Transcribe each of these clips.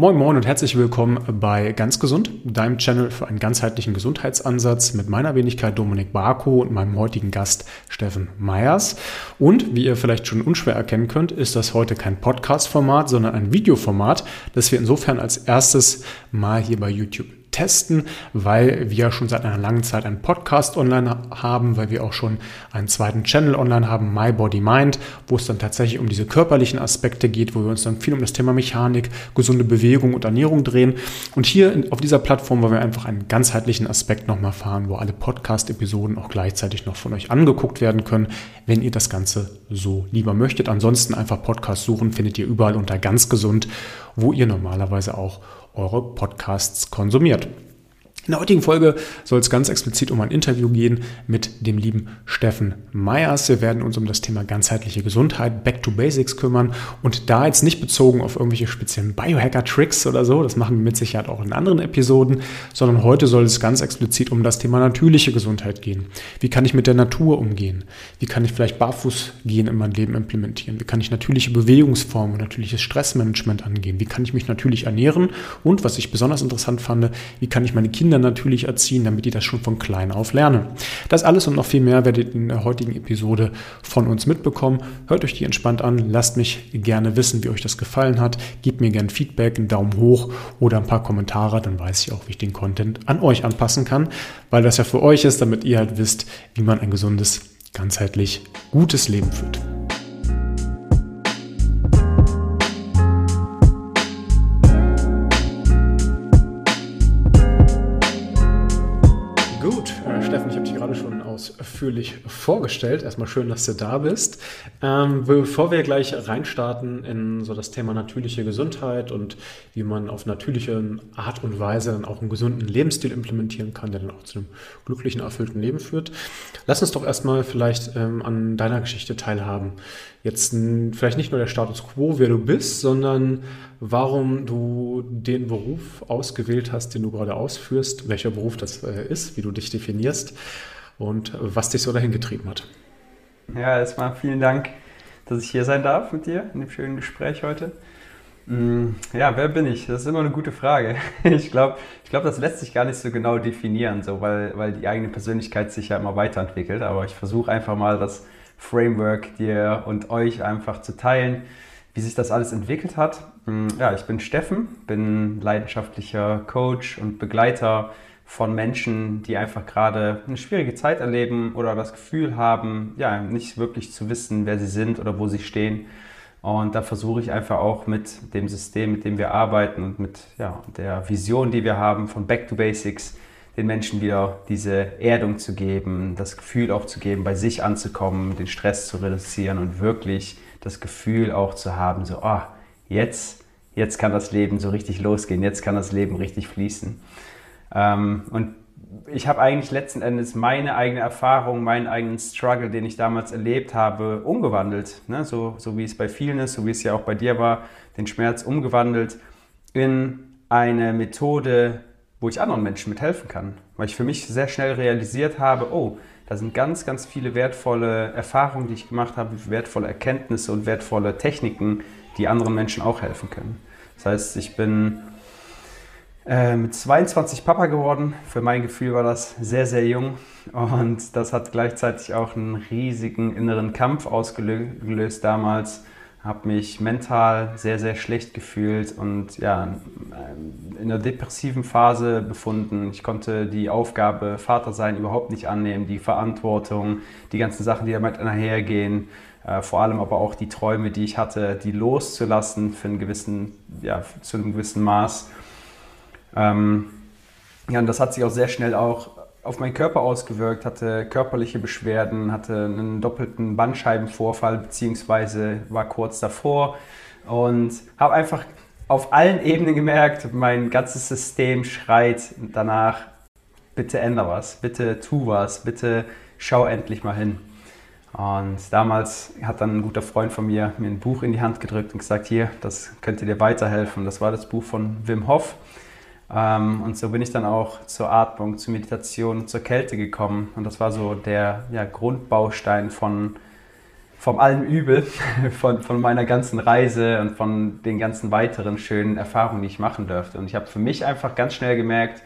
Moin Moin und herzlich willkommen bei Ganz Gesund, deinem Channel für einen ganzheitlichen Gesundheitsansatz mit meiner Wenigkeit Dominik Barko und meinem heutigen Gast Steffen Meyers. Und wie ihr vielleicht schon unschwer erkennen könnt, ist das heute kein Podcast-Format, sondern ein Videoformat, das wir insofern als erstes mal hier bei YouTube testen, weil wir schon seit einer langen Zeit einen Podcast online haben, weil wir auch schon einen zweiten Channel online haben, My Body Mind, wo es dann tatsächlich um diese körperlichen Aspekte geht, wo wir uns dann viel um das Thema Mechanik, gesunde Bewegung und Ernährung drehen. Und hier auf dieser Plattform wollen wir einfach einen ganzheitlichen Aspekt nochmal fahren, wo alle Podcast-Episoden auch gleichzeitig noch von euch angeguckt werden können, wenn ihr das Ganze so lieber möchtet. Ansonsten einfach Podcast suchen, findet ihr überall unter ganz gesund, wo ihr normalerweise auch eure Podcasts konsumiert. In der heutigen Folge soll es ganz explizit um ein Interview gehen mit dem lieben Steffen Meyers. Wir werden uns um das Thema ganzheitliche Gesundheit, Back to Basics kümmern und da jetzt nicht bezogen auf irgendwelche speziellen Biohacker-Tricks oder so, das machen wir mit Sicherheit auch in anderen Episoden, sondern heute soll es ganz explizit um das Thema natürliche Gesundheit gehen. Wie kann ich mit der Natur umgehen? Wie kann ich vielleicht barfuß gehen in mein Leben implementieren? Wie kann ich natürliche Bewegungsformen und natürliches Stressmanagement angehen? Wie kann ich mich natürlich ernähren? Und was ich besonders interessant fand, wie kann ich meine Kinder natürlich erziehen, damit die das schon von klein auf lernen. Das alles und noch viel mehr werdet ihr in der heutigen Episode von uns mitbekommen. Hört euch die entspannt an, lasst mich gerne wissen, wie euch das gefallen hat. Gebt mir gerne Feedback, einen Daumen hoch oder ein paar Kommentare, dann weiß ich auch, wie ich den Content an euch anpassen kann, weil das ja für euch ist, damit ihr halt wisst, wie man ein gesundes, ganzheitlich gutes Leben führt. Ausführlich vorgestellt. Erstmal schön, dass du da bist. Ähm, bevor wir gleich reinstarten in so das Thema natürliche Gesundheit und wie man auf natürliche Art und Weise dann auch einen gesunden Lebensstil implementieren kann, der dann auch zu einem glücklichen, erfüllten Leben führt, lass uns doch erstmal vielleicht ähm, an deiner Geschichte teilhaben. Jetzt vielleicht nicht nur der Status quo, wer du bist, sondern warum du den Beruf ausgewählt hast, den du gerade ausführst, welcher Beruf das äh, ist, wie du dich definierst und was dich so dahin getrieben hat. Ja, erstmal vielen Dank, dass ich hier sein darf mit dir in dem schönen Gespräch heute. Mm, ja, wer bin ich? Das ist immer eine gute Frage. Ich glaube, ich glaub, das lässt sich gar nicht so genau definieren, so, weil, weil die eigene Persönlichkeit sich ja immer weiterentwickelt. Aber ich versuche einfach mal das Framework dir und euch einfach zu teilen, wie sich das alles entwickelt hat. Mm, ja, ich bin Steffen, bin leidenschaftlicher Coach und Begleiter von Menschen, die einfach gerade eine schwierige Zeit erleben oder das Gefühl haben, ja, nicht wirklich zu wissen, wer sie sind oder wo sie stehen. Und da versuche ich einfach auch mit dem System, mit dem wir arbeiten und mit ja, der Vision, die wir haben von Back to Basics, den Menschen wieder diese Erdung zu geben, das Gefühl auch zu geben, bei sich anzukommen, den Stress zu reduzieren und wirklich das Gefühl auch zu haben, so, ah, oh, jetzt, jetzt kann das Leben so richtig losgehen, jetzt kann das Leben richtig fließen. Ähm, und ich habe eigentlich letzten Endes meine eigene Erfahrung, meinen eigenen Struggle, den ich damals erlebt habe, umgewandelt. Ne? So, so wie es bei vielen ist, so wie es ja auch bei dir war, den Schmerz umgewandelt in eine Methode, wo ich anderen Menschen mithelfen kann. Weil ich für mich sehr schnell realisiert habe, oh, da sind ganz, ganz viele wertvolle Erfahrungen, die ich gemacht habe, wertvolle Erkenntnisse und wertvolle Techniken, die anderen Menschen auch helfen können. Das heißt, ich bin mit 22 Papa geworden. Für mein Gefühl war das sehr, sehr jung. Und das hat gleichzeitig auch einen riesigen inneren Kampf ausgelöst damals. Habe mich mental sehr, sehr schlecht gefühlt und ja, in einer depressiven Phase befunden. Ich konnte die Aufgabe Vater sein überhaupt nicht annehmen, die Verantwortung, die ganzen Sachen, die damit einhergehen. Äh, vor allem aber auch die Träume, die ich hatte, die loszulassen für einen gewissen, ja, zu einem gewissen Maß. Ähm, ja, und das hat sich auch sehr schnell auch auf meinen Körper ausgewirkt, hatte körperliche Beschwerden, hatte einen doppelten Bandscheibenvorfall, beziehungsweise war kurz davor und habe einfach auf allen Ebenen gemerkt, mein ganzes System schreit danach, bitte änder was, bitte tu was, bitte schau endlich mal hin. Und damals hat dann ein guter Freund von mir mir ein Buch in die Hand gedrückt und gesagt, hier, das könnte dir weiterhelfen. Das war das Buch von Wim Hof. Ähm, und so bin ich dann auch zur Atmung, zur Meditation, zur Kälte gekommen. Und das war so der ja, Grundbaustein von vom allem Übel, von, von meiner ganzen Reise und von den ganzen weiteren schönen Erfahrungen, die ich machen durfte. Und ich habe für mich einfach ganz schnell gemerkt,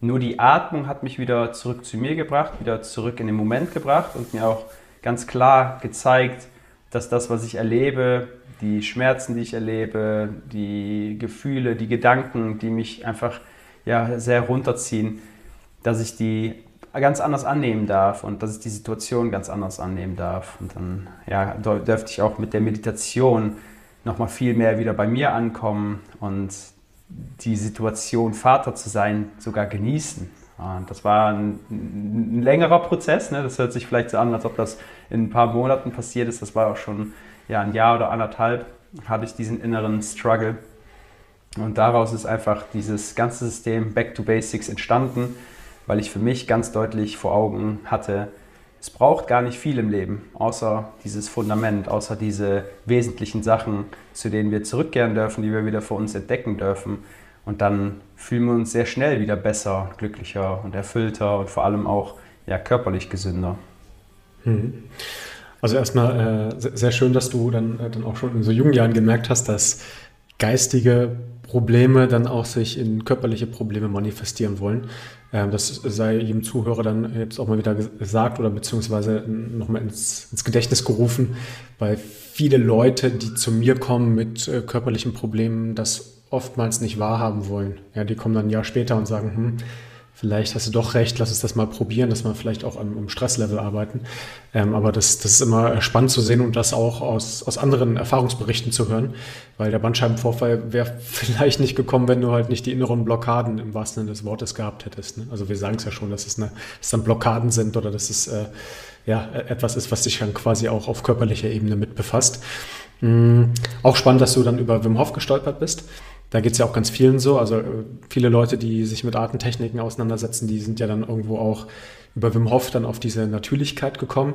nur die Atmung hat mich wieder zurück zu mir gebracht, wieder zurück in den Moment gebracht und mir auch ganz klar gezeigt, dass das, was ich erlebe, die Schmerzen, die ich erlebe, die Gefühle, die Gedanken, die mich einfach ja, sehr runterziehen, dass ich die ganz anders annehmen darf und dass ich die Situation ganz anders annehmen darf. Und dann ja, dürfte ich auch mit der Meditation nochmal viel mehr wieder bei mir ankommen und die Situation, Vater zu sein, sogar genießen. Und das war ein, ein längerer Prozess. Ne? Das hört sich vielleicht so an, als ob das in ein paar Monaten passiert ist. Das war auch schon ja, ein Jahr oder anderthalb, hatte ich diesen inneren Struggle. Und daraus ist einfach dieses ganze System Back to Basics entstanden, weil ich für mich ganz deutlich vor Augen hatte, es braucht gar nicht viel im Leben, außer dieses Fundament, außer diese wesentlichen Sachen, zu denen wir zurückkehren dürfen, die wir wieder für uns entdecken dürfen. Und dann fühlen wir uns sehr schnell wieder besser, glücklicher und erfüllter und vor allem auch ja, körperlich gesünder. Mhm. Also erstmal äh, sehr schön, dass du dann, äh, dann auch schon in so jungen Jahren gemerkt hast, dass geistige Probleme dann auch sich in körperliche Probleme manifestieren wollen. Ähm, das sei jedem Zuhörer dann jetzt auch mal wieder gesagt oder beziehungsweise nochmal ins, ins Gedächtnis gerufen, weil viele Leute, die zu mir kommen mit äh, körperlichen Problemen, das oftmals nicht wahrhaben wollen. Ja, die kommen dann ein Jahr später und sagen, hm, vielleicht hast du doch recht, lass uns das mal probieren, dass wir vielleicht auch am, am Stresslevel arbeiten. Ähm, aber das, das ist immer spannend zu sehen und das auch aus, aus anderen Erfahrungsberichten zu hören, weil der Bandscheibenvorfall wäre vielleicht nicht gekommen, wenn du halt nicht die inneren Blockaden im wahrsten Sinne des Wortes gehabt hättest. Ne? Also wir sagen es ja schon, dass es, eine, dass dann Blockaden sind oder dass es äh, ja, etwas ist, was dich dann quasi auch auf körperlicher Ebene mit befasst. Mhm. Auch spannend, dass du dann über Wim Hof gestolpert bist. Da geht es ja auch ganz vielen so. Also äh, viele Leute, die sich mit Artentechniken auseinandersetzen, die sind ja dann irgendwo auch über Wim Hof dann auf diese Natürlichkeit gekommen.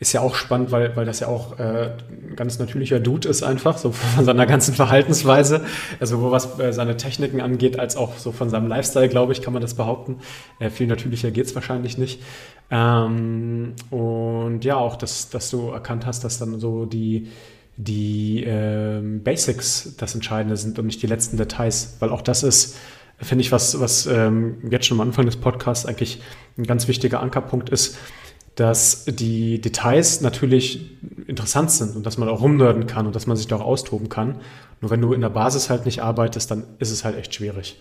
Ist ja auch spannend, weil, weil das ja auch äh, ein ganz natürlicher Dude ist einfach, so von seiner ganzen Verhaltensweise. Also was äh, seine Techniken angeht, als auch so von seinem Lifestyle, glaube ich, kann man das behaupten. Äh, viel natürlicher geht es wahrscheinlich nicht. Ähm, und ja, auch, dass, dass du erkannt hast, dass dann so die, die ähm, Basics das Entscheidende sind und nicht die letzten Details, weil auch das ist, finde ich, was, was ähm, jetzt schon am Anfang des Podcasts eigentlich ein ganz wichtiger Ankerpunkt ist, dass die Details natürlich interessant sind und dass man auch rumnörden kann und dass man sich da auch austoben kann. Nur wenn du in der Basis halt nicht arbeitest, dann ist es halt echt schwierig.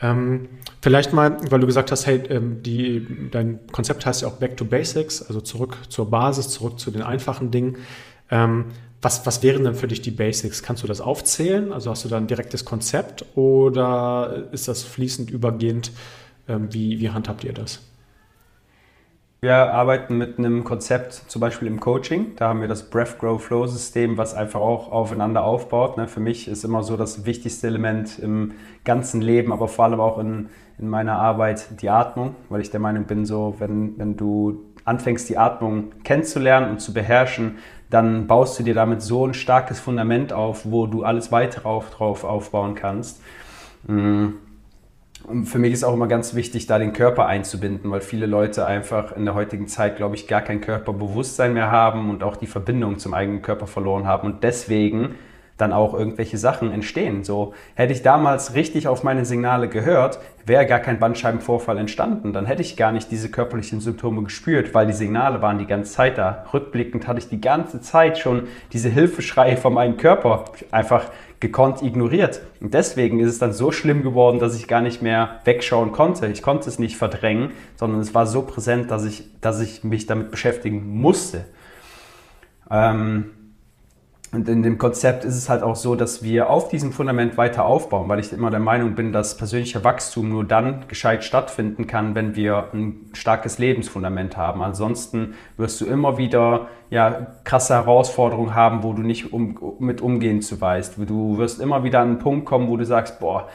Ähm, vielleicht mal, weil du gesagt hast, hey, ähm, die, dein Konzept heißt ja auch Back to Basics, also zurück zur Basis, zurück zu den einfachen Dingen. Ähm, was, was wären denn für dich die Basics? Kannst du das aufzählen? Also hast du da ein direktes Konzept oder ist das fließend übergehend? Ähm, wie, wie handhabt ihr das? Wir arbeiten mit einem Konzept, zum Beispiel im Coaching. Da haben wir das Breath Grow Flow System, was einfach auch aufeinander aufbaut. Ne? Für mich ist immer so das wichtigste Element im ganzen Leben, aber vor allem auch in, in meiner Arbeit die Atmung, weil ich der Meinung bin, so, wenn, wenn du anfängst, die Atmung kennenzulernen und zu beherrschen, dann baust du dir damit so ein starkes Fundament auf, wo du alles weitere auf, drauf aufbauen kannst. Mm. Und für mich ist auch immer ganz wichtig, da den Körper einzubinden, weil viele Leute einfach in der heutigen Zeit, glaube ich, gar kein Körperbewusstsein mehr haben und auch die Verbindung zum eigenen Körper verloren haben und deswegen dann auch irgendwelche Sachen entstehen. So hätte ich damals richtig auf meine Signale gehört, wäre gar kein Bandscheibenvorfall entstanden. Dann hätte ich gar nicht diese körperlichen Symptome gespürt, weil die Signale waren die ganze Zeit da. Rückblickend hatte ich die ganze Zeit schon diese Hilfeschreie von meinem Körper einfach gekonnt ignoriert. Und deswegen ist es dann so schlimm geworden, dass ich gar nicht mehr wegschauen konnte. Ich konnte es nicht verdrängen, sondern es war so präsent, dass ich, dass ich mich damit beschäftigen musste. Ähm, und in dem Konzept ist es halt auch so, dass wir auf diesem Fundament weiter aufbauen, weil ich immer der Meinung bin, dass persönlicher Wachstum nur dann gescheit stattfinden kann, wenn wir ein starkes Lebensfundament haben. Ansonsten wirst du immer wieder ja, krasse Herausforderungen haben, wo du nicht um, mit umgehen zu weißt. Du wirst immer wieder an einen Punkt kommen, wo du sagst, boah,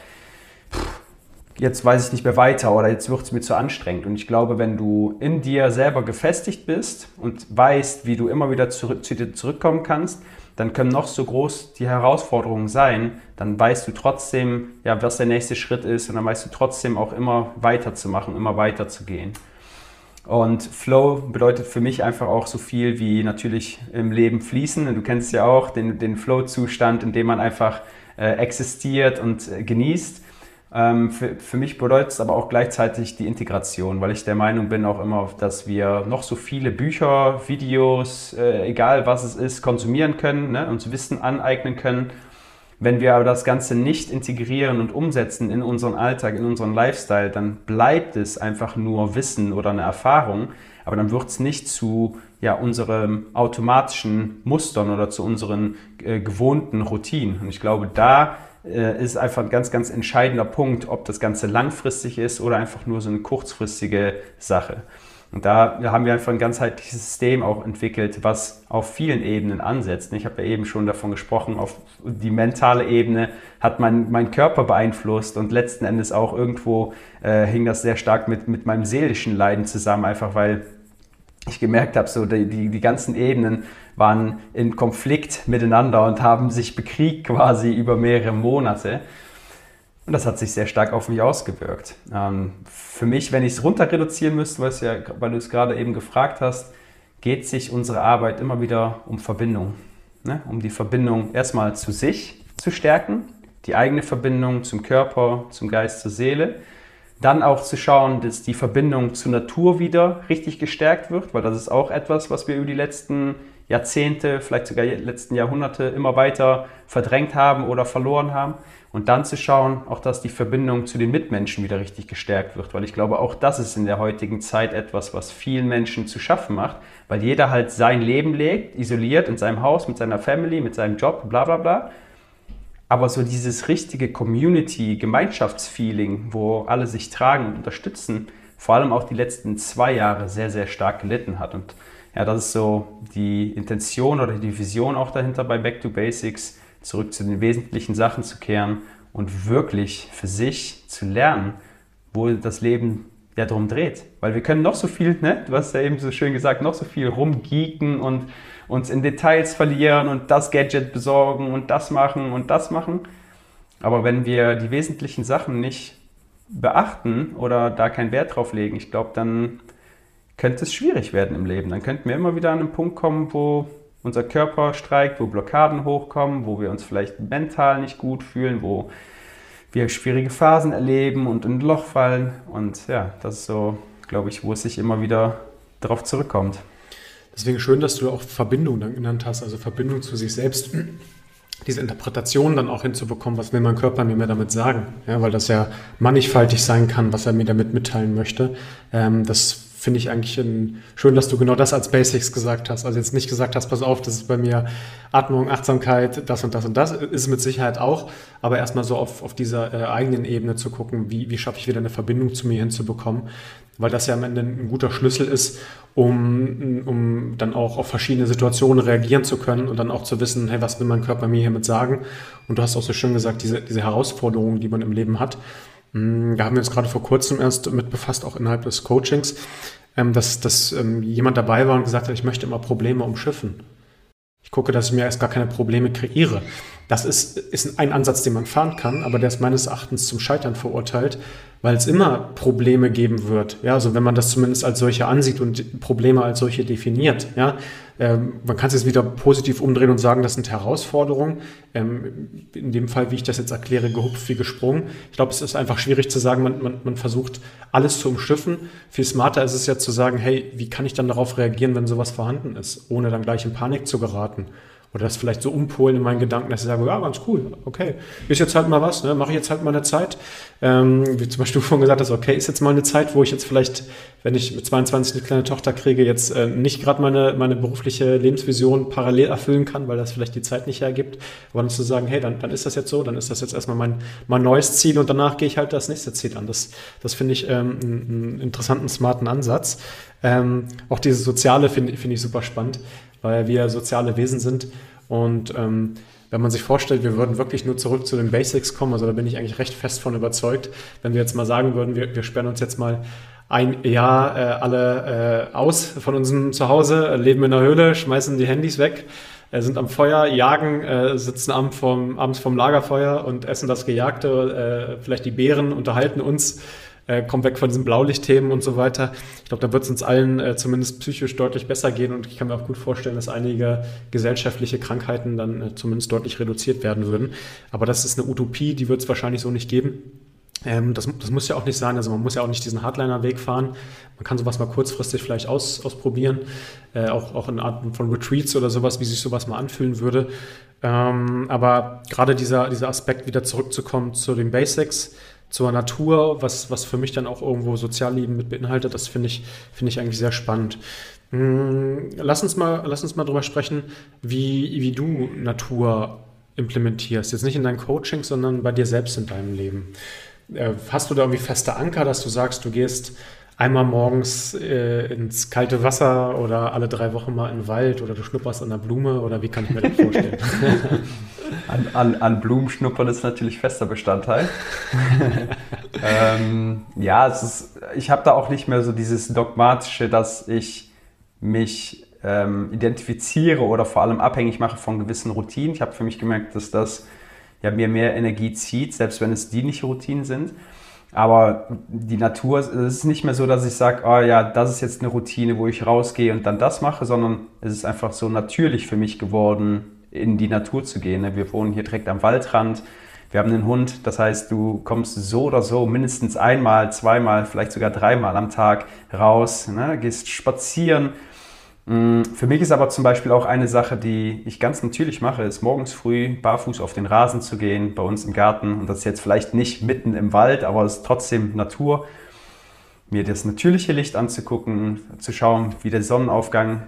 jetzt weiß ich nicht mehr weiter oder jetzt wird es mir zu anstrengend. Und ich glaube, wenn du in dir selber gefestigt bist und weißt, wie du immer wieder zurück, zu dir zurückkommen kannst, dann können noch so groß die Herausforderungen sein, dann weißt du trotzdem, ja, was der nächste Schritt ist und dann weißt du trotzdem auch immer weiterzumachen, immer weiterzugehen. Und Flow bedeutet für mich einfach auch so viel wie natürlich im Leben fließen. Und du kennst ja auch den, den Flow-Zustand, in dem man einfach äh, existiert und äh, genießt. Ähm, für, für, mich bedeutet es aber auch gleichzeitig die Integration, weil ich der Meinung bin auch immer, dass wir noch so viele Bücher, Videos, äh, egal was es ist, konsumieren können, ne, uns Wissen aneignen können. Wenn wir aber das Ganze nicht integrieren und umsetzen in unseren Alltag, in unseren Lifestyle, dann bleibt es einfach nur Wissen oder eine Erfahrung, aber dann wird es nicht zu ja, unseren automatischen Mustern oder zu unseren äh, gewohnten Routinen. Und ich glaube, da äh, ist einfach ein ganz, ganz entscheidender Punkt, ob das Ganze langfristig ist oder einfach nur so eine kurzfristige Sache. Und da haben wir einfach ein ganzheitliches System auch entwickelt, was auf vielen Ebenen ansetzt. Ich habe ja eben schon davon gesprochen, auf die mentale Ebene hat mein, mein Körper beeinflusst und letzten Endes auch irgendwo äh, hing das sehr stark mit, mit meinem seelischen Leiden zusammen, einfach weil ich gemerkt habe, so die, die, die ganzen Ebenen waren in Konflikt miteinander und haben sich bekriegt quasi über mehrere Monate. Und das hat sich sehr stark auf mich ausgewirkt. Ähm, für mich, wenn ich es runter reduzieren müsste, weil, ja, weil du es gerade eben gefragt hast, geht sich unsere Arbeit immer wieder um Verbindung. Ne? Um die Verbindung erstmal zu sich zu stärken, die eigene Verbindung zum Körper, zum Geist, zur Seele dann auch zu schauen, dass die Verbindung zur Natur wieder richtig gestärkt wird, weil das ist auch etwas, was wir über die letzten Jahrzehnte, vielleicht sogar letzten Jahrhunderte immer weiter verdrängt haben oder verloren haben. Und dann zu schauen, auch dass die Verbindung zu den Mitmenschen wieder richtig gestärkt wird, weil ich glaube, auch das ist in der heutigen Zeit etwas, was vielen Menschen zu schaffen macht, weil jeder halt sein Leben lebt, isoliert in seinem Haus, mit seiner Family, mit seinem Job, bla bla bla. Aber so dieses richtige Community-Gemeinschaftsfeeling, wo alle sich tragen und unterstützen, vor allem auch die letzten zwei Jahre sehr, sehr stark gelitten hat. Und ja, das ist so die Intention oder die Vision auch dahinter bei Back to Basics, zurück zu den wesentlichen Sachen zu kehren und wirklich für sich zu lernen, wo das Leben ja drum dreht. Weil wir können noch so viel, ne, du hast ja eben so schön gesagt, noch so viel rumgeeken und uns in Details verlieren und das Gadget besorgen und das machen und das machen. Aber wenn wir die wesentlichen Sachen nicht beachten oder da keinen Wert drauf legen, ich glaube, dann könnte es schwierig werden im Leben. Dann könnten wir immer wieder an einen Punkt kommen, wo unser Körper streikt, wo Blockaden hochkommen, wo wir uns vielleicht mental nicht gut fühlen, wo wir schwierige Phasen erleben und in ein Loch fallen. Und ja, das ist so, glaube ich, wo es sich immer wieder darauf zurückkommt. Deswegen schön, dass du auch Verbindung dann genannt hast, also Verbindung zu sich selbst. Diese Interpretation dann auch hinzubekommen, was will mein Körper mir mehr damit sagen? Ja, weil das ja mannigfaltig sein kann, was er mir damit mitteilen möchte. Ähm, das finde ich eigentlich ein, schön, dass du genau das als Basics gesagt hast. Also jetzt nicht gesagt hast, pass auf, das ist bei mir Atmung, Achtsamkeit, das und das und das ist mit Sicherheit auch, aber erstmal so auf, auf dieser äh, eigenen Ebene zu gucken, wie, wie schaffe ich wieder eine Verbindung zu mir hinzubekommen, weil das ja am Ende ein guter Schlüssel ist, um, um dann auch auf verschiedene Situationen reagieren zu können und dann auch zu wissen, hey, was will mein Körper mir hiermit sagen? Und du hast auch so schön gesagt, diese, diese Herausforderungen, die man im Leben hat, da haben wir uns gerade vor kurzem erst mit befasst, auch innerhalb des Coachings, ähm, dass, dass ähm, jemand dabei war und gesagt hat, ich möchte immer Probleme umschiffen. Ich gucke, dass ich mir erst gar keine Probleme kreiere. Das ist, ist ein Ansatz, den man fahren kann, aber der ist meines Erachtens zum Scheitern verurteilt, weil es immer Probleme geben wird. Ja, also wenn man das zumindest als solche ansieht und Probleme als solche definiert, ja, ähm, man kann es jetzt wieder positiv umdrehen und sagen, das sind Herausforderungen. Ähm, in dem Fall, wie ich das jetzt erkläre, gehupft wie gesprungen. Ich glaube, es ist einfach schwierig zu sagen, man, man, man versucht alles zu umschiffen. Viel smarter ist es ja zu sagen, hey, wie kann ich dann darauf reagieren, wenn sowas vorhanden ist, ohne dann gleich in Panik zu geraten oder das vielleicht so umpolen in meinen Gedanken, dass ich sage, ja, ganz cool, okay, ist jetzt halt mal was, ne? mache ich jetzt halt mal eine Zeit. Ähm, wie zum Beispiel du vorhin gesagt hast, okay, ist jetzt mal eine Zeit, wo ich jetzt vielleicht, wenn ich mit 22 eine kleine Tochter kriege, jetzt äh, nicht gerade meine, meine berufliche Lebensvision parallel erfüllen kann, weil das vielleicht die Zeit nicht hergibt. Aber dann zu sagen, hey, dann, dann ist das jetzt so, dann ist das jetzt erstmal mein, mein neues Ziel und danach gehe ich halt das nächste Ziel an. Das, das finde ich ähm, einen interessanten, smarten Ansatz. Ähm, auch diese soziale finde find ich super spannend weil wir soziale Wesen sind. Und ähm, wenn man sich vorstellt, wir würden wirklich nur zurück zu den Basics kommen, also da bin ich eigentlich recht fest von überzeugt, wenn wir jetzt mal sagen würden, wir, wir sperren uns jetzt mal ein Jahr äh, alle äh, aus von unserem Zuhause, leben in der Höhle, schmeißen die Handys weg, äh, sind am Feuer, jagen, äh, sitzen am vom, abends vom Lagerfeuer und essen das Gejagte, äh, vielleicht die Beeren, unterhalten uns äh, komm weg von diesen Blaulichtthemen und so weiter. Ich glaube, da wird es uns allen äh, zumindest psychisch deutlich besser gehen und ich kann mir auch gut vorstellen, dass einige gesellschaftliche Krankheiten dann äh, zumindest deutlich reduziert werden würden. Aber das ist eine Utopie, die wird es wahrscheinlich so nicht geben. Ähm, das, das, muss ja auch nicht sein, also man muss ja auch nicht diesen Hardliner-Weg fahren. Man kann sowas mal kurzfristig vielleicht aus, ausprobieren, äh, auch, auch in Arten von Retreats oder sowas, wie sich sowas mal anfühlen würde. Ähm, aber gerade dieser, dieser Aspekt, wieder zurückzukommen zu den Basics, zur Natur, was, was für mich dann auch irgendwo Sozialleben mit beinhaltet, das finde ich, finde ich eigentlich sehr spannend. Hm, lass uns mal, lass uns mal drüber sprechen, wie, wie du Natur implementierst. Jetzt nicht in deinen Coachings, sondern bei dir selbst in deinem Leben. Äh, hast du da irgendwie feste Anker, dass du sagst, du gehst einmal morgens äh, ins kalte Wasser oder alle drei Wochen mal in den Wald oder du schnupperst an der Blume oder wie kann ich mir das vorstellen? an, an, an Blumen schnuppern ist natürlich fester Bestandteil. ähm, ja, es ist, ich habe da auch nicht mehr so dieses dogmatische, dass ich mich ähm, identifiziere oder vor allem abhängig mache von gewissen Routinen. Ich habe für mich gemerkt, dass das ja, mir mehr Energie zieht, selbst wenn es dienliche Routinen sind. Aber die Natur, es ist nicht mehr so, dass ich sage, oh ja, das ist jetzt eine Routine, wo ich rausgehe und dann das mache, sondern es ist einfach so natürlich für mich geworden, in die Natur zu gehen. Wir wohnen hier direkt am Waldrand. Wir haben einen Hund, das heißt, du kommst so oder so mindestens einmal, zweimal, vielleicht sogar dreimal am Tag raus, ne? gehst spazieren, Mm, für mich ist aber zum Beispiel auch eine Sache, die ich ganz natürlich mache, ist morgens früh barfuß auf den Rasen zu gehen, bei uns im Garten. Und das ist jetzt vielleicht nicht mitten im Wald, aber es ist trotzdem Natur. Mir das natürliche Licht anzugucken, zu schauen, wie der Sonnenaufgang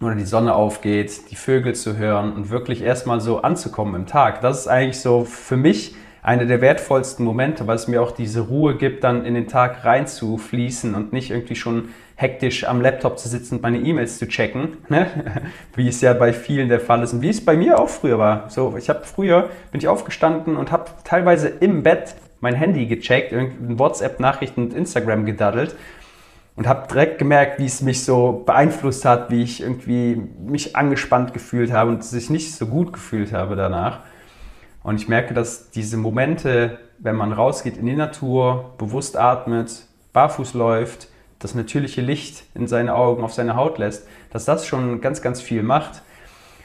oder die Sonne aufgeht, die Vögel zu hören und wirklich erstmal so anzukommen im Tag. Das ist eigentlich so für mich einer der wertvollsten Momente, weil es mir auch diese Ruhe gibt, dann in den Tag reinzufließen und nicht irgendwie schon hektisch am Laptop zu sitzen und meine E-Mails zu checken, ne? wie es ja bei vielen der Fall ist und wie es bei mir auch früher war. So, ich habe früher bin ich aufgestanden und habe teilweise im Bett mein Handy gecheckt, WhatsApp-Nachrichten und Instagram gedaddelt und habe direkt gemerkt, wie es mich so beeinflusst hat, wie ich irgendwie mich angespannt gefühlt habe und sich nicht so gut gefühlt habe danach. Und ich merke, dass diese Momente, wenn man rausgeht in die Natur, bewusst atmet, barfuß läuft, das natürliche Licht in seine Augen, auf seine Haut lässt, dass das schon ganz, ganz viel macht.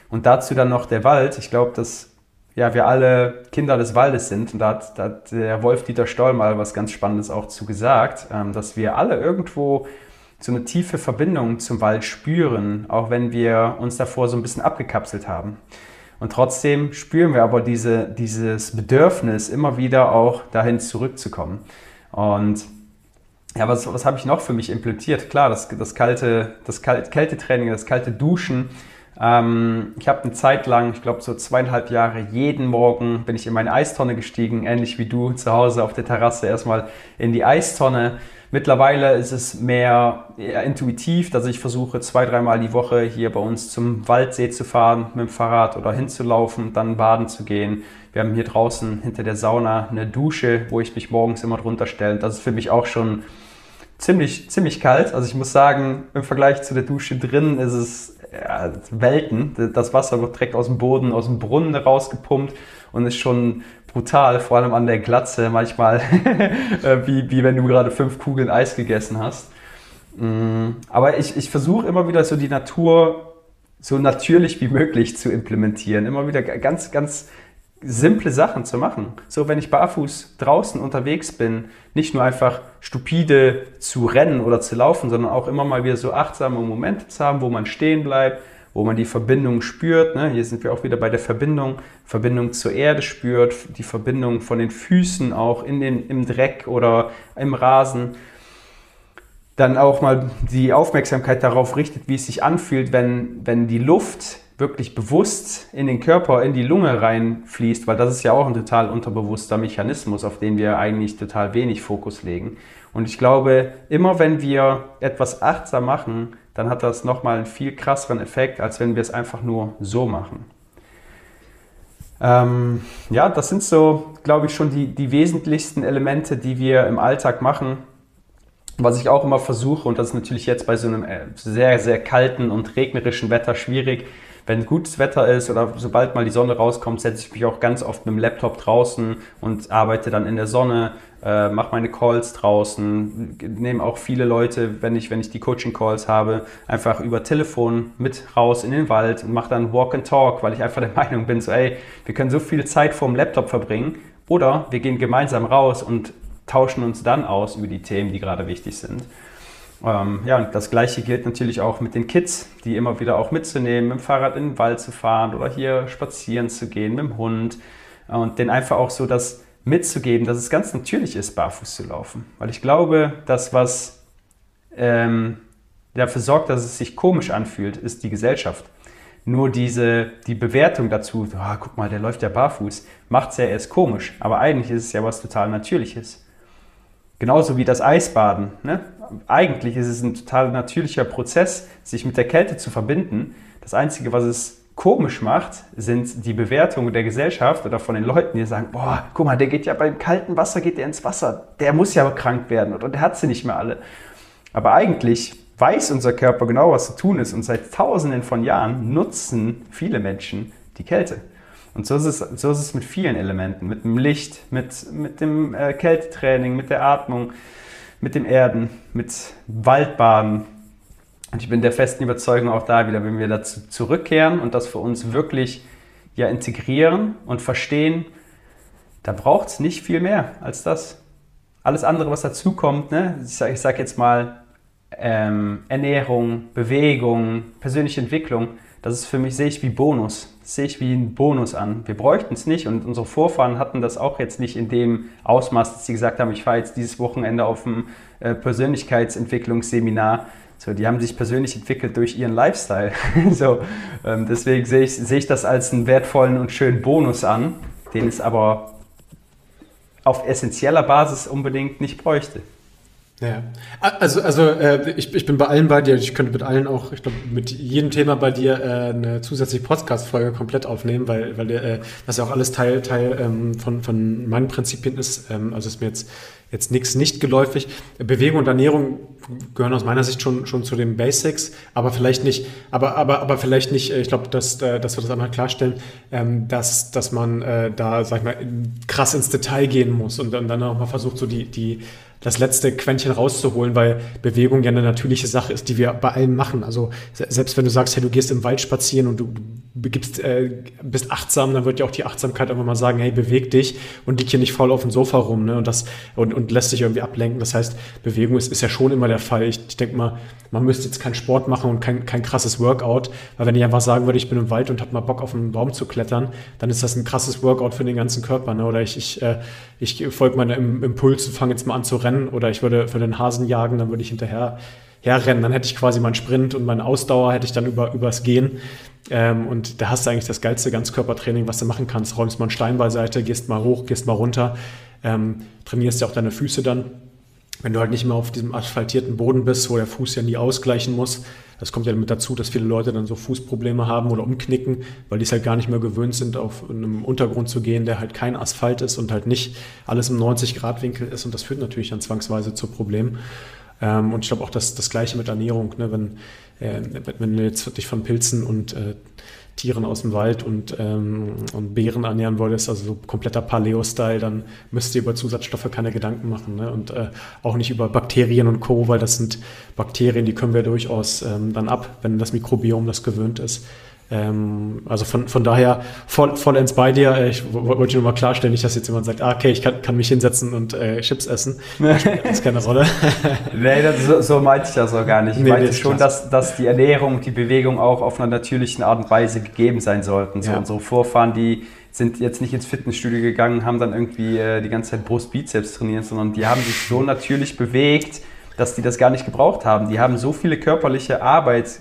Und dazu dann noch der Wald. Ich glaube, dass ja, wir alle Kinder des Waldes sind. Und da hat, da hat der Wolf-Dieter Stoll mal was ganz Spannendes auch zu gesagt, ähm, dass wir alle irgendwo so eine tiefe Verbindung zum Wald spüren, auch wenn wir uns davor so ein bisschen abgekapselt haben. Und trotzdem spüren wir aber diese, dieses Bedürfnis, immer wieder auch dahin zurückzukommen. Und ja, was, was habe ich noch für mich implementiert? Klar, das, das kalte, das kalte Kältetraining, das kalte Duschen. Ähm, ich habe eine Zeit lang, ich glaube so zweieinhalb Jahre, jeden Morgen bin ich in meine Eistonne gestiegen, ähnlich wie du zu Hause auf der Terrasse erstmal in die Eistonne. Mittlerweile ist es mehr intuitiv, dass ich versuche, zwei, dreimal die Woche hier bei uns zum Waldsee zu fahren mit dem Fahrrad oder hinzulaufen, dann baden zu gehen. Wir haben hier draußen hinter der Sauna eine Dusche, wo ich mich morgens immer drunter stelle. Das ist für mich auch schon ziemlich, ziemlich kalt. Also ich muss sagen, im Vergleich zu der Dusche drin ist es ja, Welten. Das Wasser wird direkt aus dem Boden, aus dem Brunnen rausgepumpt und ist schon brutal, vor allem an der Glatze manchmal, äh, wie, wie wenn du gerade fünf Kugeln Eis gegessen hast. Mm, aber ich, ich versuche immer wieder so die Natur so natürlich wie möglich zu implementieren. Immer wieder ganz, ganz simple Sachen zu machen. So, wenn ich barfuß draußen unterwegs bin, nicht nur einfach stupide zu rennen oder zu laufen, sondern auch immer mal wieder so achtsame Momente zu haben, wo man stehen bleibt, wo man die Verbindung spürt. Ne? Hier sind wir auch wieder bei der Verbindung, Verbindung zur Erde spürt, die Verbindung von den Füßen auch in den, im Dreck oder im Rasen. Dann auch mal die Aufmerksamkeit darauf richtet, wie es sich anfühlt, wenn, wenn die Luft wirklich bewusst in den Körper, in die Lunge reinfließt, weil das ist ja auch ein total unterbewusster Mechanismus, auf den wir eigentlich total wenig Fokus legen. Und ich glaube, immer wenn wir etwas achtsam machen, dann hat das nochmal einen viel krasseren Effekt, als wenn wir es einfach nur so machen. Ähm, ja, das sind so, glaube ich, schon die, die wesentlichsten Elemente, die wir im Alltag machen. Was ich auch immer versuche, und das ist natürlich jetzt bei so einem äh, sehr, sehr kalten und regnerischen Wetter schwierig, wenn gutes Wetter ist oder sobald mal die Sonne rauskommt, setze ich mich auch ganz oft mit dem Laptop draußen und arbeite dann in der Sonne, äh, mache meine Calls draußen, nehme auch viele Leute, wenn ich, wenn ich die Coaching-Calls habe, einfach über Telefon mit raus in den Wald und mache dann Walk and Talk, weil ich einfach der Meinung bin, so ey, wir können so viel Zeit vor dem Laptop verbringen oder wir gehen gemeinsam raus und tauschen uns dann aus über die Themen, die gerade wichtig sind. Ähm, ja, und das Gleiche gilt natürlich auch mit den Kids, die immer wieder auch mitzunehmen, mit dem Fahrrad in den Wald zu fahren oder hier spazieren zu gehen mit dem Hund und denen einfach auch so das mitzugeben, dass es ganz natürlich ist, barfuß zu laufen. Weil ich glaube, das, was ähm, dafür sorgt, dass es sich komisch anfühlt, ist die Gesellschaft. Nur diese, die Bewertung dazu, oh, guck mal, der läuft ja barfuß, macht es ja erst komisch. Aber eigentlich ist es ja was total Natürliches. Genauso wie das Eisbaden. Ne? Eigentlich ist es ein total natürlicher Prozess, sich mit der Kälte zu verbinden. Das Einzige, was es komisch macht, sind die Bewertungen der Gesellschaft oder von den Leuten, die sagen, boah, guck mal, der geht ja beim kalten Wasser, geht der ins Wasser. Der muss ja krank werden oder der hat sie nicht mehr alle. Aber eigentlich weiß unser Körper genau, was zu tun ist und seit tausenden von Jahren nutzen viele Menschen die Kälte. Und so ist es, so ist es mit vielen Elementen, mit dem Licht, mit, mit dem äh, Kältetraining, mit der Atmung, mit dem Erden, mit Waldbaden. Und ich bin der festen Überzeugung auch da wieder, wenn wir dazu zurückkehren und das für uns wirklich ja integrieren und verstehen, da braucht es nicht viel mehr als das. Alles andere, was dazukommt, ne? ich sage sag jetzt mal ähm, Ernährung, Bewegung, persönliche Entwicklung, das ist für mich, sehe ich wie Bonus sehe ich wie einen Bonus an. Wir bräuchten es nicht und unsere Vorfahren hatten das auch jetzt nicht in dem Ausmaß, dass sie gesagt haben, ich fahre jetzt dieses Wochenende auf ein äh, Persönlichkeitsentwicklungsseminar. So, die haben sich persönlich entwickelt durch ihren Lifestyle. so, ähm, deswegen sehe ich, sehe ich das als einen wertvollen und schönen Bonus an, den es aber auf essentieller Basis unbedingt nicht bräuchte. Ja, also, also äh, ich, ich bin bei allen bei dir. Ich könnte mit allen auch, ich glaube, mit jedem Thema bei dir äh, eine zusätzliche Podcast-Folge komplett aufnehmen, weil, weil äh, das ja auch alles Teil, Teil ähm, von, von meinen Prinzipien ist. Ähm, also ist mir jetzt, jetzt nichts nicht geläufig. Bewegung und Ernährung gehören aus meiner Sicht schon, schon zu den Basics, aber vielleicht nicht, aber, aber, aber vielleicht nicht, äh, ich glaube, dass, äh, dass wir das einmal klarstellen, ähm, dass, dass man äh, da, sag ich mal, krass ins Detail gehen muss und dann, dann auch mal versucht, so die, die das letzte Quäntchen rauszuholen, weil Bewegung ja eine natürliche Sache ist, die wir bei allem machen. Also selbst wenn du sagst, hey, du gehst im Wald spazieren und du begibst, äh, bist achtsam, dann wird ja auch die Achtsamkeit einfach mal sagen, hey, beweg dich und lieg hier nicht faul auf dem Sofa rum ne? und, das, und, und lässt sich irgendwie ablenken. Das heißt, Bewegung ist, ist ja schon immer der Fall. Ich, ich denke mal, man müsste jetzt keinen Sport machen und kein, kein krasses Workout, weil wenn ich einfach sagen würde, ich bin im Wald und habe mal Bock auf einen Baum zu klettern, dann ist das ein krasses Workout für den ganzen Körper. Ne? Oder ich, ich, äh, ich folge meinem Impuls und fange jetzt mal an zu rennen oder ich würde für den Hasen jagen, dann würde ich hinterher herrennen. Dann hätte ich quasi meinen Sprint und meine Ausdauer hätte ich dann über, übers Gehen. Ähm, und da hast du eigentlich das geilste Ganzkörpertraining, was du machen kannst. Räumst mal einen Stein beiseite, gehst mal hoch, gehst mal runter, ähm, trainierst ja auch deine Füße dann. Wenn du halt nicht mehr auf diesem asphaltierten Boden bist, wo der Fuß ja nie ausgleichen muss, das kommt ja mit dazu, dass viele Leute dann so Fußprobleme haben oder umknicken, weil die es halt gar nicht mehr gewöhnt sind, auf einem Untergrund zu gehen, der halt kein Asphalt ist und halt nicht alles im 90-Grad-Winkel ist. Und das führt natürlich dann zwangsweise zu Problemen. Ähm, und ich glaube auch, dass das Gleiche mit Ernährung, ne? wenn, äh, wenn du jetzt dich von Pilzen und äh, Tieren aus dem Wald und, ähm, und Beeren ernähren wolltest, also so kompletter Paleo-Style, dann müsst ihr über Zusatzstoffe keine Gedanken machen. Ne? Und äh, auch nicht über Bakterien und Co., weil das sind Bakterien, die können wir durchaus ähm, dann ab, wenn das Mikrobiom das gewöhnt ist. Ähm, also von, von daher voll, vollends bei dir. Äh, ich wollte nur mal klarstellen, nicht, dass jetzt jemand sagt, ah, okay, ich kann, kann mich hinsetzen und äh, Chips essen. Das spielt keine Rolle. nee, das, so, so meinte ich das auch gar nicht. Ich nee, meinte schon, dass, dass die Ernährung und die Bewegung auch auf einer natürlichen Art und Weise gegeben sein sollten. So ja. unsere Vorfahren, die sind jetzt nicht ins Fitnessstudio gegangen, haben dann irgendwie äh, die ganze Zeit Brust-Bizeps trainiert, sondern die haben sich so natürlich bewegt, dass die das gar nicht gebraucht haben. Die haben so viele körperliche Arbeit,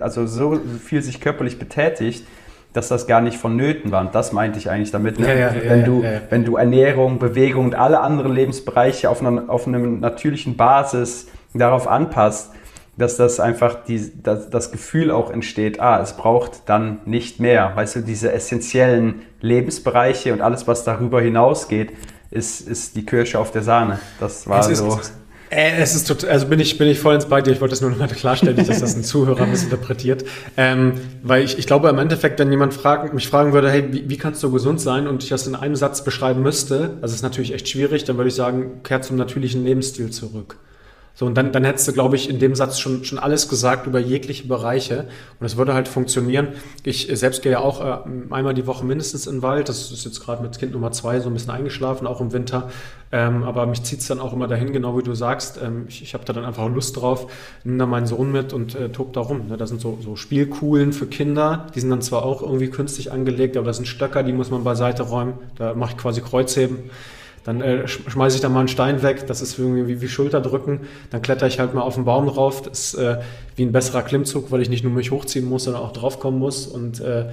also so viel sich körperlich betätigt, dass das gar nicht vonnöten war. Und das meinte ich eigentlich damit. Ne? Ja, ja, wenn, ja, du, wenn du Ernährung, Bewegung und alle anderen Lebensbereiche auf einer, auf einer natürlichen Basis darauf anpasst, dass das einfach die, das, das Gefühl auch entsteht, ah, es braucht dann nicht mehr. Weißt du, diese essentiellen Lebensbereiche und alles, was darüber hinausgeht, ist, ist die Kirsche auf der Sahne. Das war es so. Ist, Äh, es ist total, also bin ich, bin ich vollends bei dir. Ich wollte das nur noch mal klarstellen, nicht, dass das ein Zuhörer missinterpretiert. Ähm, weil ich, ich glaube im Endeffekt, wenn jemand frag, mich fragen würde, hey, wie, wie kannst du gesund sein und ich das in einem Satz beschreiben müsste, also ist natürlich echt schwierig, dann würde ich sagen, kehr zum natürlichen Lebensstil zurück. So, und dann, dann hättest du, glaube ich, in dem Satz schon, schon alles gesagt über jegliche Bereiche. Und es würde halt funktionieren. Ich selbst gehe ja auch äh, einmal die Woche mindestens in den Wald. Das ist jetzt gerade mit Kind Nummer zwei so ein bisschen eingeschlafen, auch im Winter. Ähm, aber mich zieht es dann auch immer dahin, genau wie du sagst. Ähm, ich ich habe da dann einfach Lust drauf, nimm da meinen Sohn mit und äh, tob da rum. Ne? Da sind so, so Spielkuhlen für Kinder. Die sind dann zwar auch irgendwie künstlich angelegt, aber das sind Stöcker, die muss man beiseite räumen. Da mache ich quasi Kreuzheben. Dann äh, schmeiße ich da mal einen Stein weg, das ist irgendwie wie Schulterdrücken. Dann kletter ich halt mal auf den Baum drauf. Das ist äh, wie ein besserer Klimmzug, weil ich nicht nur mich hochziehen muss, sondern auch draufkommen muss. Und äh,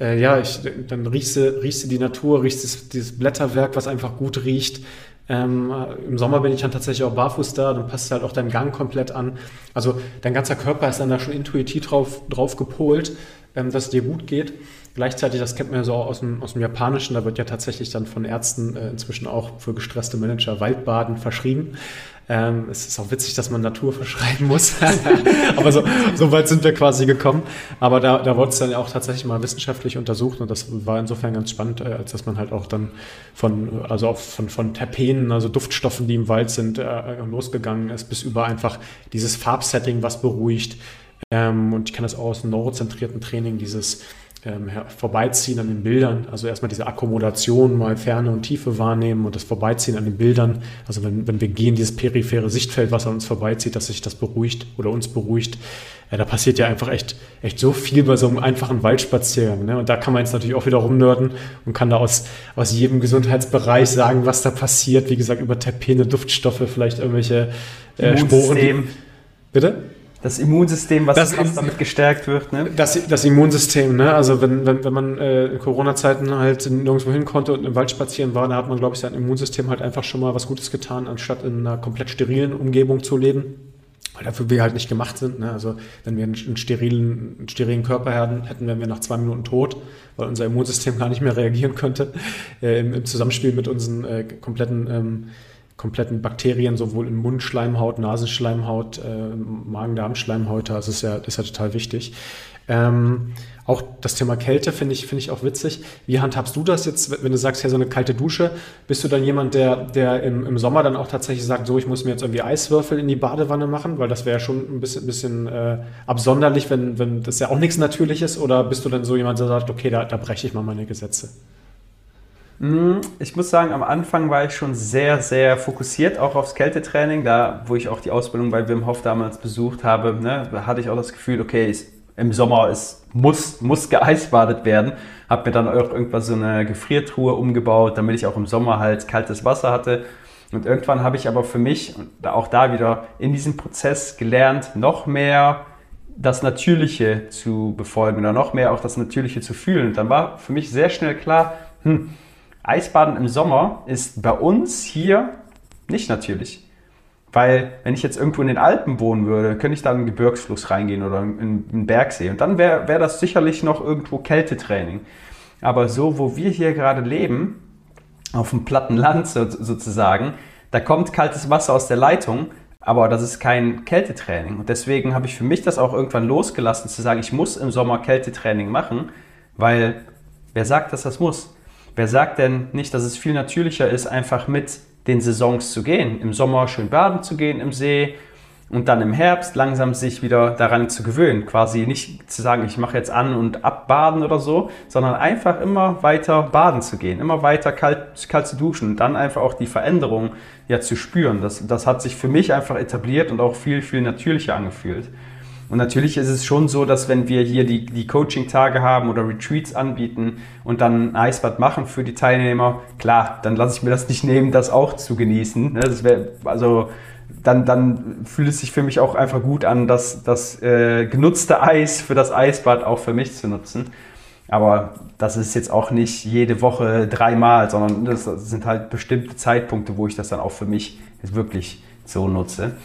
äh, ja, ich, dann riechst du, riechst du die Natur, riechst du dieses Blätterwerk, was einfach gut riecht. Ähm, Im Sommer bin ich dann tatsächlich auch barfuß da, dann passt halt auch dein Gang komplett an. Also dein ganzer Körper ist dann da schon intuitiv drauf, drauf gepolt, ähm, dass es dir gut geht. Gleichzeitig, das kennt man ja so aus dem, aus dem Japanischen, da wird ja tatsächlich dann von Ärzten äh, inzwischen auch für gestresste Manager Waldbaden verschrieben. Ähm, es ist auch witzig, dass man Natur verschreiben muss. Aber so, so weit sind wir quasi gekommen. Aber da, da wurde es dann auch tatsächlich mal wissenschaftlich untersucht und das war insofern ganz spannend, äh, als dass man halt auch dann von, also auch von, von Terpenen, also Duftstoffen, die im Wald sind, äh, losgegangen ist, bis über einfach dieses Farbsetting, was beruhigt. Ähm, und ich kenne das auch aus dem neurozentrierten Training, dieses ähm, Vorbeiziehen an den Bildern, also erstmal diese Akkommodation, mal Ferne und Tiefe wahrnehmen und das Vorbeiziehen an den Bildern, also wenn, wenn wir gehen, dieses periphere Sichtfeld, was an uns vorbeizieht, dass sich das beruhigt oder uns beruhigt, äh, da passiert ja einfach echt, echt so viel bei so einem einfachen Waldspaziergang. Ne? Und da kann man jetzt natürlich auch wieder rumnörden und kann da aus, aus jedem Gesundheitsbereich sagen, was da passiert. Wie gesagt, über Terpene, Duftstoffe, vielleicht irgendwelche äh, Sporen. Die, bitte? Das Immunsystem, was das damit gestärkt wird. Ne? Das, das Immunsystem, ne? Also wenn, wenn, wenn man äh, in Corona-Zeiten halt nirgendwo hin konnte und im Wald spazieren war, da hat man, glaube ich, sein Immunsystem halt einfach schon mal was Gutes getan, anstatt in einer komplett sterilen Umgebung zu leben. Weil dafür wir halt nicht gemacht sind. Ne? Also wenn wir einen, einen, sterilen, einen sterilen Körper hätten, hätten wären wir nach zwei Minuten tot, weil unser Immunsystem gar nicht mehr reagieren könnte. Äh, im, im, Zusammenspiel mit unseren äh, kompletten ähm, kompletten Bakterien, sowohl in Mundschleimhaut, Nasenschleimhaut, äh, Magen-Darm-Schleimhaut. Das ist ja, ist ja total wichtig. Ähm, auch das Thema Kälte finde ich, finde ich auch witzig. Wie handhabst du das jetzt, wenn du sagst, ja, so eine kalte Dusche? Bist du dann jemand, der, der im, im Sommer dann auch tatsächlich sagt, so, ich muss mir jetzt irgendwie Eiswürfel in die Badewanne machen? Weil das wäre ja schon ein bisschen, bisschen äh, absonderlich, wenn, wenn das ja auch nichts Natürliches. Oder bist du dann so jemand, der sagt, okay, da, da breche ich mal meine Gesetze? Hm, ich muss sagen, am Anfang war ich schon sehr, sehr fokussiert, auch aufs Kältetraining. Da, wo ich auch die Ausbildung bei Wim Hof damals besucht habe, ne, hatte ich auch das Gefühl, okay, ist, im Sommer ist, muss, muss geeisbadet werden. Habe mir dann auch irgendwas so eine Gefriertruhe umgebaut, damit ich auch im Sommer halt kaltes Wasser hatte. Und irgendwann habe ich aber für mich, auch da wieder in diesem Prozess gelernt, noch mehr das Natürliche zu befolgen oder noch mehr auch das Natürliche zu fühlen. Und dann war für mich sehr schnell klar, hm, Eisbaden im Sommer ist bei uns hier nicht natürlich. Weil, wenn ich jetzt irgendwo in den Alpen wohnen würde, könnte ich da in einen Gebirgsfluss reingehen oder in einen Bergsee. Und dann wäre wär das sicherlich noch irgendwo Kältetraining. Aber so, wo wir hier gerade leben, auf dem platten Land sozusagen, da kommt kaltes Wasser aus der Leitung, aber das ist kein Kältetraining. Und deswegen habe ich für mich das auch irgendwann losgelassen, zu sagen, ich muss im Sommer Kältetraining machen, weil wer sagt, dass das muss? Wer sagt denn nicht, dass es viel natürlicher ist, einfach mit den Saisons zu gehen? Im Sommer schön baden zu gehen im See und dann im Herbst langsam sich wieder daran zu gewöhnen. Quasi nicht zu sagen, ich mache jetzt an und abbaden oder so, sondern einfach immer weiter baden zu gehen, immer weiter kalt, kalt zu duschen und dann einfach auch die Veränderung ja zu spüren. Das, das hat sich für mich einfach etabliert und auch viel, viel natürlicher angefühlt. Und natürlich ist es schon so, dass wenn wir hier die, die Coaching-Tage haben oder Retreats anbieten und dann ein Eisbad machen für die Teilnehmer, klar, dann lasse ich mir das nicht nehmen, das auch zu genießen. Ne? Das wäre, also dann, dann fühlt es sich für mich auch einfach gut an, das, das äh, genutzte Eis für das Eisbad auch für mich zu nutzen. Aber das ist jetzt auch nicht jede Woche dreimal, sondern das sind halt bestimmte Zeitpunkte, wo ich das dann auch für mich wirklich so nutze.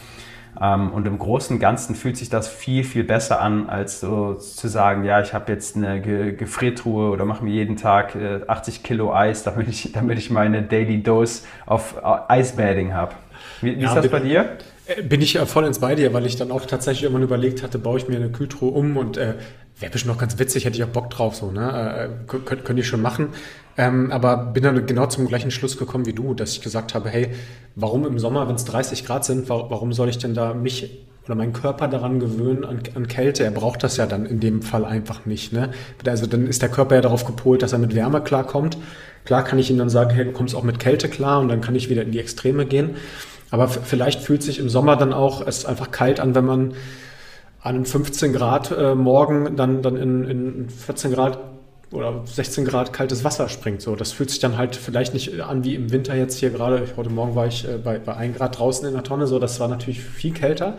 Ähm, und im Großen und Ganzen fühlt sich das viel, viel besser an, als so zu sagen, ja, ich habe jetzt eine Ge Gefriertruhe oder mache mir jeden Tag 80 äh, Kilo Eis, damit ich, damit ich meine Daily Dose auf äh, habe. Wie, wie ja, ist das bei dir? Äh, bin ich voll ins bei dir, weil ich dann auch tatsächlich irgendwann überlegt hatte, baue ich mir eine Kühltruhe um und äh, wäre bestimmt noch ganz witzig, hätte ich auch Bock drauf, so, ne? Äh, könnte könnt ich schon machen. Ähm, aber bin dann genau zum gleichen Schluss gekommen wie du, dass ich gesagt habe, hey, warum im Sommer, wenn es 30 Grad sind, warum soll ich denn da mich oder meinen Körper daran gewöhnen an, an, Kälte? Er braucht das ja dann in dem Fall einfach nicht. Ne? Also dann ist der Körper ja darauf gepolt, dass er mit Wärme klarkommt. Klar kann ich ihm dann sagen, hey, du kommst auch mit Kälte klar und dann kann ich wieder in die Extreme gehen. Aber vielleicht fühlt sich im Sommer dann auch es einfach kalt an, wenn man an einem 15 Grad äh, morgen dann, dann in, in 14 Grad oder 16 Grad kaltes Wasser springt. So, das fühlt sich dann halt vielleicht nicht an wie im Winter jetzt hier gerade. Heute Morgen war ich äh, bei, bei 1 Grad draußen in der Tonne, so das war natürlich viel kälter.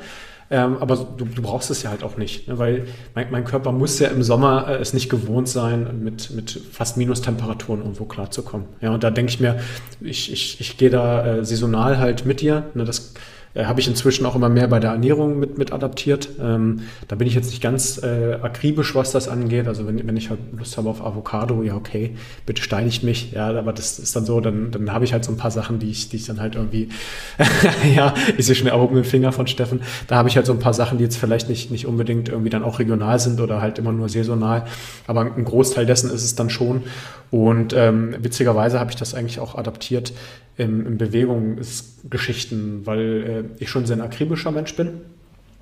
Ähm, aber du, du, brauchst es ja halt auch nicht, ne? weil mein, mein, Körper muss ja im Sommer äh, es nicht gewohnt sein, mit, mit fast Minustemperaturen irgendwo klarzukommen. Ja, und da denke ich mir, ich, ich, ich gehe da äh, saisonal halt mit dir. Ne? Das äh, habe ich inzwischen auch immer mehr bei der Ernährung mit, mit adaptiert. Ähm, da bin ich jetzt nicht ganz äh, akribisch, was das angeht. Also wenn, wenn ich halt Lust habe auf Avocado, ja okay, bitte steinigt mich. Ja, aber das ist dann so, dann, dann habe ich halt so ein paar Sachen, die ich, die ich dann halt irgendwie, ja, ich sehe schon erhobenen Finger von Steffen. Da habe ich halt so ein paar Sachen, die jetzt vielleicht nicht, nicht unbedingt irgendwie dann auch regional sind oder halt immer nur saisonal. Aber ein Großteil dessen ist es dann schon. Und ähm, witzigerweise habe ich das eigentlich auch adaptiert in, in Bewegungsgeschichten, weil äh, ich schon sehr ein akribischer Mensch bin.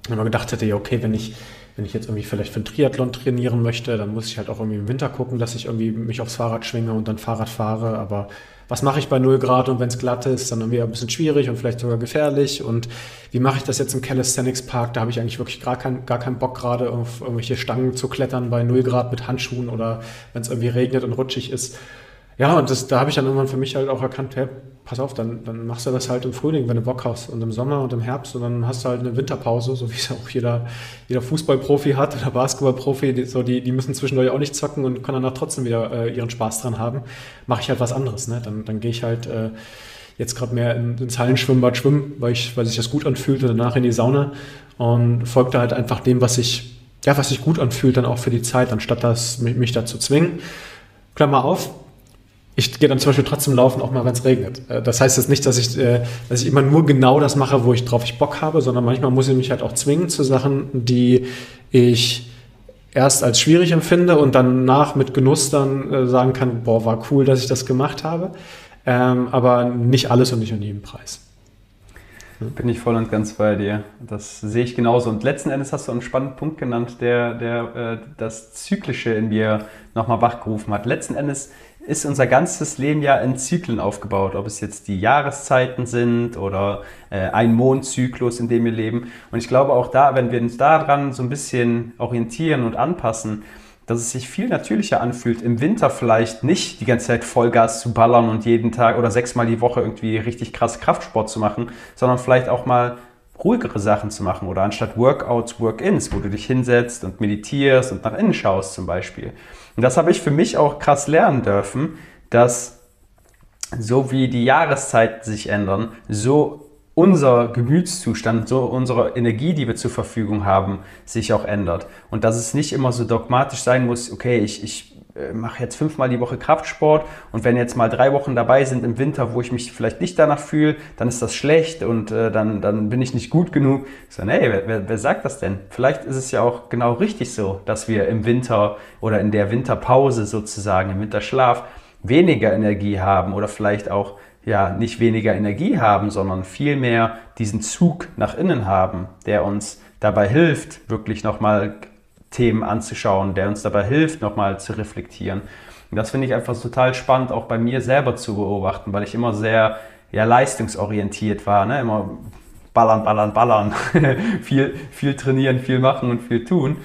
Und man gedacht hätte, ja, okay, wenn ich, wenn ich jetzt irgendwie vielleicht für einen Triathlon trainieren möchte, dann muss ich halt auch irgendwie im Winter gucken, dass ich irgendwie mich aufs Fahrrad schwinge und dann Fahrrad fahre. Aber was mache ich bei 0 Grad und wenn es glatt ist, dann irgendwie ein bisschen schwierig und vielleicht sogar gefährlich. Und wie mache ich das jetzt im Calisthenics Park? Da habe ich eigentlich wirklich gar, kein, gar keinen Bock gerade auf irgendwelche Stangen zu klettern bei 0 Grad mit Handschuhen oder wenn es irgendwie regnet und rutschig ist. Ja, und das, da habe ich dann irgendwann für mich halt auch erkannt, hey, pass auf, dann, dann machst du das halt im Frühling, wenn du Bock hast und im Sommer und im Herbst und dann hast du halt eine Winterpause, so wie es auch jeder, jeder Fußballprofi hat oder Basketballprofi, die, so, die, die müssen zwischendurch auch nicht zocken und können danach trotzdem wieder äh, ihren Spaß dran haben. Mache ich halt was anderes, ne? Dann, dann gehe ich halt äh, jetzt gerade mehr in, ins Hallenschwimmbad schwimmen, weil, ich, weil sich das gut anfühlt und danach in die Sauna und folgte halt einfach dem, was sich, ja, was sich gut anfühlt, dann auch für die Zeit, anstatt das, mich, mich dazu zwingen. Klammer auf, ich gehe dann zum Beispiel trotzdem laufen, auch mal, wenn es regnet. Äh, das heißt jetzt nicht, dass ich, äh, dass ich immer nur genau das mache, wo ich drauf ich Bock habe, sondern manchmal muss ich mich halt auch zwingen zu Sachen, die ich erst als schwierig empfinde und danach mit Genuss dann äh, sagen kann, boah, war cool, dass ich das gemacht habe. Ähm, aber nicht alles und nicht um jeden Preis. Bin ich voll und ganz bei dir. Das sehe ich genauso. Und letzten Endes hast du einen spannenden Punkt genannt, der, der äh, das Zyklische in mir nochmal wachgerufen hat. Letzten Endes ist unser ganzes Leben ja in Zyklen aufgebaut, ob es jetzt die Jahreszeiten sind oder äh, ein Mondzyklus, in dem wir leben. Und ich glaube auch da, wenn wir uns daran so ein bisschen orientieren und anpassen, dass es sich viel natürlicher anfühlt, im Winter vielleicht nicht die ganze Zeit Vollgas zu ballern und jeden Tag oder sechsmal die Woche irgendwie richtig krass Kraftsport zu machen, sondern vielleicht auch mal ruhigere Sachen zu machen oder anstatt Workouts, Work-ins, wo du dich hinsetzt und meditierst und nach innen schaust zum Beispiel. Und das habe ich für mich auch krass lernen dürfen, dass so wie die Jahreszeiten sich ändern, so unser Gemütszustand, so unsere Energie, die wir zur Verfügung haben, sich auch ändert. Und dass es nicht immer so dogmatisch sein muss, okay, ich, ich mache jetzt fünfmal die Woche Kraftsport und wenn jetzt mal drei Wochen dabei sind im Winter, wo ich mich vielleicht nicht danach fühle, dann ist das schlecht und äh, dann, dann bin ich nicht gut genug. Ich nee, wer, wer, wer sagt das denn? Vielleicht ist es ja auch genau richtig so, dass wir im Winter oder in der Winterpause sozusagen, im Winterschlaf, weniger Energie haben oder vielleicht auch ja nicht weniger Energie haben, sondern vielmehr diesen Zug nach innen haben, der uns dabei hilft, wirklich nochmal Themen anzuschauen, der uns dabei hilft, nochmal zu reflektieren. Und das finde ich einfach total spannend, auch bei mir selber zu beobachten, weil ich immer sehr ja, leistungsorientiert war, ne? immer ballern, ballern, ballern, viel, viel trainieren, viel machen und viel tun.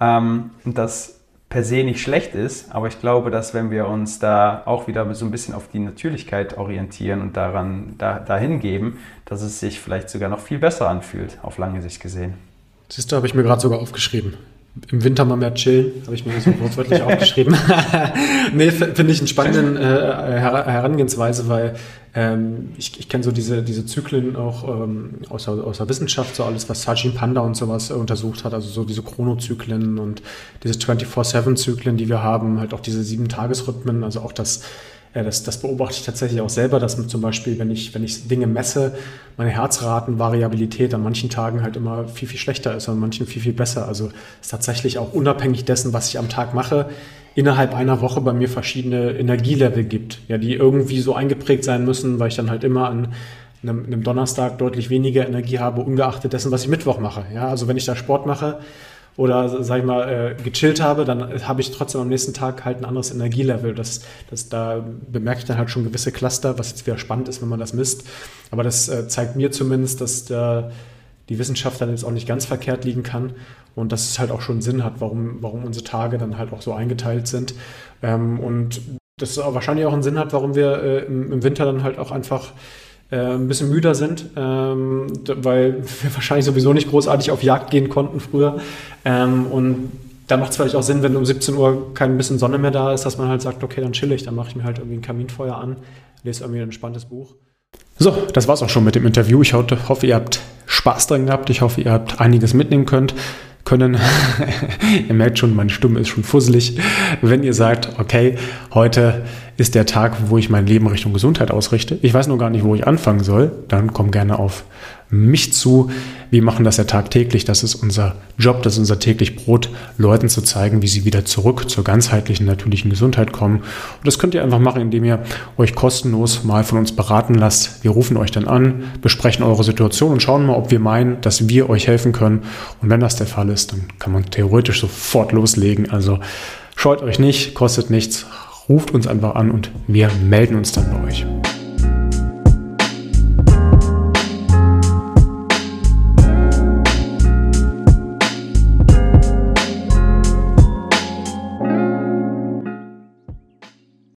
Ähm, und das per se nicht schlecht ist, aber ich glaube, dass wenn wir uns da auch wieder so ein bisschen auf die Natürlichkeit orientieren und daran da, dahin geben, dass es sich vielleicht sogar noch viel besser anfühlt, auf lange Sicht gesehen. Siehst du, habe ich mir gerade sogar aufgeschrieben. Im Winter mal mehr chillen, habe ich mir so wortwörtlich aufgeschrieben. nee, finde ich eine spannende äh, Herangehensweise, weil ähm, ich, ich kenne so diese, diese Zyklen auch ähm, aus, der, aus der Wissenschaft, so alles, was Sajin Panda und sowas äh, untersucht hat, also so diese Chronozyklen und diese 24-7-Zyklen, die wir haben, halt auch diese sieben Tagesrhythmen, also auch das das, das beobachte ich tatsächlich auch selber, dass zum Beispiel, wenn ich, wenn ich Dinge messe, meine Herzratenvariabilität an manchen Tagen halt immer viel, viel schlechter ist, an manchen viel, viel besser. Also ist tatsächlich auch unabhängig dessen, was ich am Tag mache, innerhalb einer Woche bei mir verschiedene Energielevel gibt, ja, die irgendwie so eingeprägt sein müssen, weil ich dann halt immer an einem, einem Donnerstag deutlich weniger Energie habe, ungeachtet dessen, was ich Mittwoch mache. Ja, also wenn ich da Sport mache, oder sag ich mal, äh, gechillt habe, dann habe ich trotzdem am nächsten Tag halt ein anderes Energielevel. Das, das, da bemerke ich dann halt schon gewisse Cluster, was jetzt wieder spannend ist, wenn man das misst. Aber das äh, zeigt mir zumindest, dass der, die Wissenschaft dann jetzt auch nicht ganz verkehrt liegen kann und dass es halt auch schon Sinn hat, warum, warum unsere Tage dann halt auch so eingeteilt sind. Ähm, und das wahrscheinlich auch einen Sinn hat, warum wir äh, im, im Winter dann halt auch einfach ein bisschen müder sind, ähm, weil wir wahrscheinlich sowieso nicht großartig auf Jagd gehen konnten früher. Ähm, und da macht es vielleicht auch Sinn, wenn um 17 Uhr kein bisschen Sonne mehr da ist, dass man halt sagt, okay, dann chill ich, dann mache ich mir halt irgendwie ein Kaminfeuer an, lese irgendwie ein entspanntes Buch. So, das war's auch schon mit dem Interview. Ich hoffe, ihr habt Spaß dran gehabt. Ich hoffe, ihr habt einiges mitnehmen könnt können. ihr merkt schon, meine Stimme ist schon fusselig. Wenn ihr sagt, okay, heute ist der Tag, wo ich mein Leben Richtung Gesundheit ausrichte. Ich weiß nur gar nicht, wo ich anfangen soll. Dann komm gerne auf mich zu. Wir machen das ja tagtäglich. Das ist unser Job, das ist unser täglich Brot, Leuten zu zeigen, wie sie wieder zurück zur ganzheitlichen, natürlichen Gesundheit kommen. Und das könnt ihr einfach machen, indem ihr euch kostenlos mal von uns beraten lasst. Wir rufen euch dann an, besprechen eure Situation und schauen mal, ob wir meinen, dass wir euch helfen können. Und wenn das der Fall ist, dann kann man theoretisch sofort loslegen. Also scheut euch nicht, kostet nichts ruft uns einfach an und wir melden uns dann bei euch.